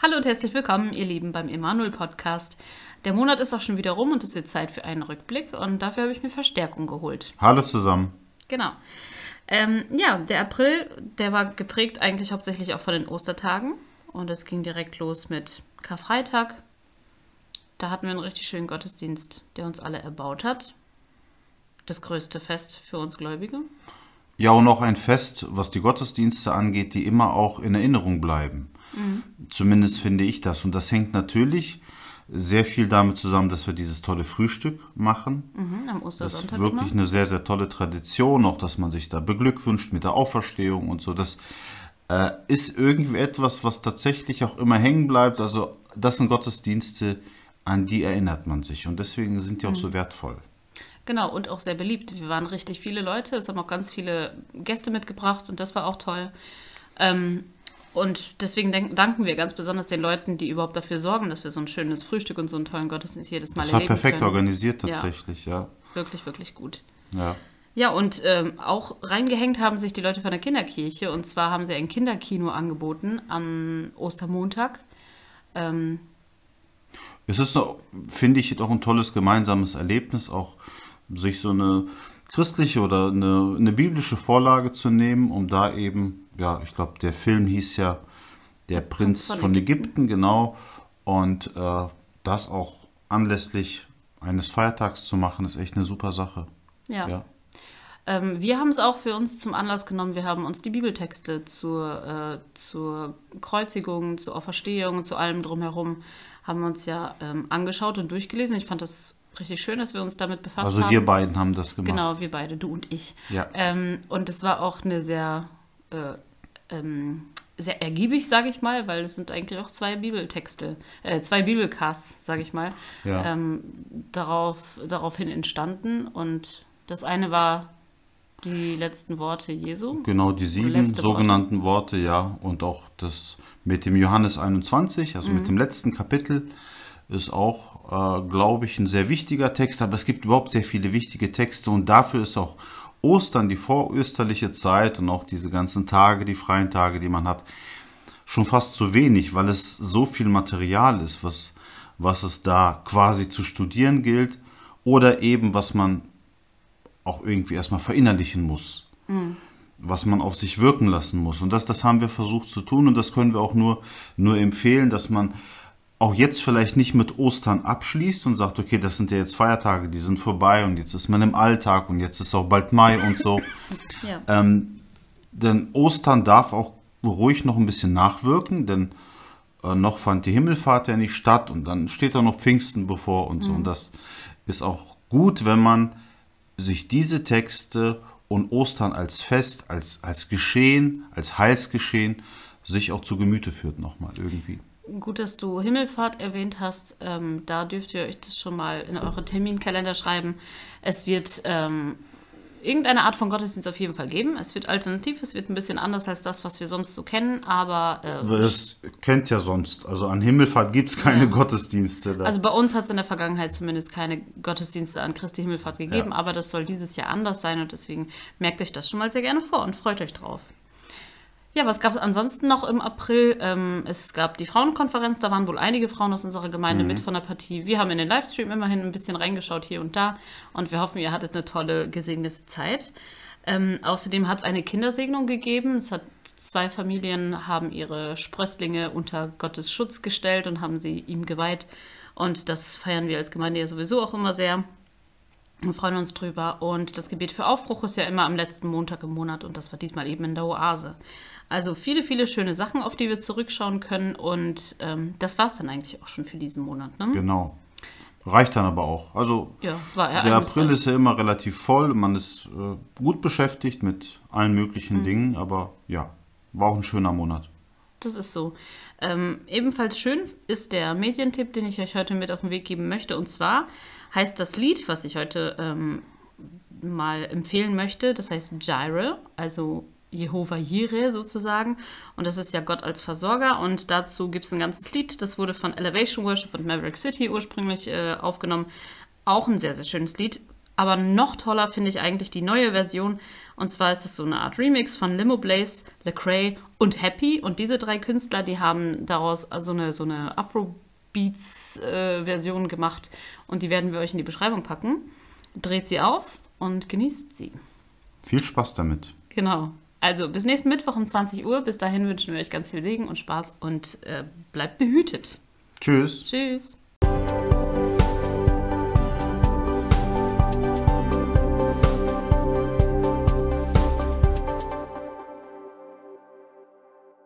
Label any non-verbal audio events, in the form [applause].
Hallo und herzlich willkommen, ihr Lieben, beim Emanuel Podcast. Der Monat ist auch schon wieder rum und es wird Zeit für einen Rückblick und dafür habe ich mir Verstärkung geholt. Hallo zusammen. Genau. Ähm, ja, der April, der war geprägt eigentlich hauptsächlich auch von den Ostertagen und es ging direkt los mit Karfreitag. Da hatten wir einen richtig schönen Gottesdienst, der uns alle erbaut hat. Das größte Fest für uns Gläubige. Ja, und auch ein Fest, was die Gottesdienste angeht, die immer auch in Erinnerung bleiben. Mhm. Zumindest finde ich das. Und das hängt natürlich sehr viel damit zusammen, dass wir dieses tolle Frühstück machen. Mhm, am Ostersonntag. Das ist wirklich immer. eine sehr, sehr tolle Tradition, auch dass man sich da beglückwünscht mit der Auferstehung und so. Das äh, ist irgendwie etwas, was tatsächlich auch immer hängen bleibt. Also das sind Gottesdienste, an die erinnert man sich. Und deswegen sind die auch mhm. so wertvoll. Genau, und auch sehr beliebt. Wir waren richtig viele Leute, es haben auch ganz viele Gäste mitgebracht und das war auch toll. Ähm, und deswegen danken wir ganz besonders den Leuten, die überhaupt dafür sorgen, dass wir so ein schönes Frühstück und so einen tollen Gottesdienst jedes Mal das erleben Das war perfekt können. organisiert tatsächlich, ja. ja. Wirklich, wirklich gut. Ja. Ja, und ähm, auch reingehängt haben sich die Leute von der Kinderkirche. Und zwar haben sie ein Kinderkino angeboten am Ostermontag. Ähm, es ist, finde ich, doch ein tolles gemeinsames Erlebnis, auch sich so eine christliche oder eine, eine biblische Vorlage zu nehmen, um da eben, ja, ich glaube, der Film hieß ja Der, Prinz von, von Ägypten. Ägypten. genau. Und äh, das auch anlässlich eines Feiertags zu machen, ist echt eine super Sache. Ja. ja. Ähm, wir haben es auch für uns zum Anlass genommen. Wir haben uns die Bibeltexte zur, äh, zur Kreuzigung, zur Auferstehung, zu allem drumherum, haben wir uns ja ähm, angeschaut und durchgelesen. Ich fand das richtig schön, dass wir uns damit befasst also haben. Also wir beiden haben das gemacht. Genau, wir beide, du und ich. Ja. Ähm, und es war auch eine sehr, äh, ähm, sehr ergiebig, sage ich mal, weil es sind eigentlich auch zwei Bibeltexte, äh, zwei Bibelcasts, sage ich mal, ja. ähm, darauf, daraufhin entstanden. Und das eine war die letzten Worte Jesu. Genau, die sieben sogenannten Worte. Worte. ja. Und auch das mit dem Johannes 21, also mhm. mit dem letzten Kapitel ist auch, äh, glaube ich, ein sehr wichtiger Text, aber es gibt überhaupt sehr viele wichtige Texte und dafür ist auch Ostern, die vorösterliche Zeit und auch diese ganzen Tage, die freien Tage, die man hat, schon fast zu wenig, weil es so viel Material ist, was, was es da quasi zu studieren gilt oder eben was man auch irgendwie erstmal verinnerlichen muss. Mhm. Was man auf sich wirken lassen muss. Und das, das haben wir versucht zu tun und das können wir auch nur, nur empfehlen, dass man auch jetzt vielleicht nicht mit Ostern abschließt und sagt, okay, das sind ja jetzt Feiertage, die sind vorbei und jetzt ist man im Alltag und jetzt ist auch bald Mai und so. [laughs] ja. ähm, denn Ostern darf auch ruhig noch ein bisschen nachwirken, denn äh, noch fand die Himmelfahrt ja nicht statt und dann steht da noch Pfingsten bevor und so. Mhm. Und das ist auch gut, wenn man sich diese Texte und Ostern als Fest, als, als Geschehen, als Heilsgeschehen sich auch zu Gemüte führt nochmal irgendwie. Gut, dass du Himmelfahrt erwähnt hast. Ähm, da dürft ihr euch das schon mal in eure Terminkalender schreiben. Es wird ähm, irgendeine Art von Gottesdienst auf jeden Fall geben. Es wird alternativ, es wird ein bisschen anders als das, was wir sonst so kennen, aber. Äh, das kennt ja sonst. Also an Himmelfahrt gibt es keine ja. Gottesdienste. Da. Also bei uns hat es in der Vergangenheit zumindest keine Gottesdienste an Christi Himmelfahrt gegeben, ja. aber das soll dieses Jahr anders sein und deswegen merkt euch das schon mal sehr gerne vor und freut euch drauf. Ja, was gab es ansonsten noch im April? Ähm, es gab die Frauenkonferenz, da waren wohl einige Frauen aus unserer Gemeinde mhm. mit von der Partie. Wir haben in den Livestream immerhin ein bisschen reingeschaut hier und da und wir hoffen, ihr hattet eine tolle, gesegnete Zeit. Ähm, außerdem hat es eine Kindersegnung gegeben. Es hat zwei Familien haben ihre Sprösslinge unter Gottes Schutz gestellt und haben sie ihm geweiht. Und das feiern wir als Gemeinde ja sowieso auch immer sehr. Wir freuen uns drüber. Und das Gebet für Aufbruch ist ja immer am letzten Montag im Monat und das war diesmal eben in der Oase. Also viele, viele schöne Sachen, auf die wir zurückschauen können. Und ähm, das war es dann eigentlich auch schon für diesen Monat. Ne? Genau. Reicht dann aber auch. Also ja, der April ist ja immer relativ voll. Man ist äh, gut beschäftigt mit allen möglichen mhm. Dingen. Aber ja, war auch ein schöner Monat. Das ist so. Ähm, ebenfalls schön ist der Medientipp, den ich euch heute mit auf den Weg geben möchte. Und zwar heißt das Lied, was ich heute ähm, mal empfehlen möchte, das heißt Gyre, also Jehova Jireh sozusagen. Und das ist ja Gott als Versorger. Und dazu gibt es ein ganzes Lied, das wurde von Elevation Worship und Maverick City ursprünglich äh, aufgenommen. Auch ein sehr, sehr schönes Lied. Aber noch toller finde ich eigentlich die neue Version. Und zwar ist es so eine Art Remix von Limo Blaze, Lecrae und Happy. Und diese drei Künstler, die haben daraus so eine, so eine Afrobeats-Version äh, gemacht. Und die werden wir euch in die Beschreibung packen. Dreht sie auf und genießt sie. Viel Spaß damit. Genau. Also bis nächsten Mittwoch um 20 Uhr. Bis dahin wünschen wir euch ganz viel Segen und Spaß und äh, bleibt behütet. Tschüss. Tschüss.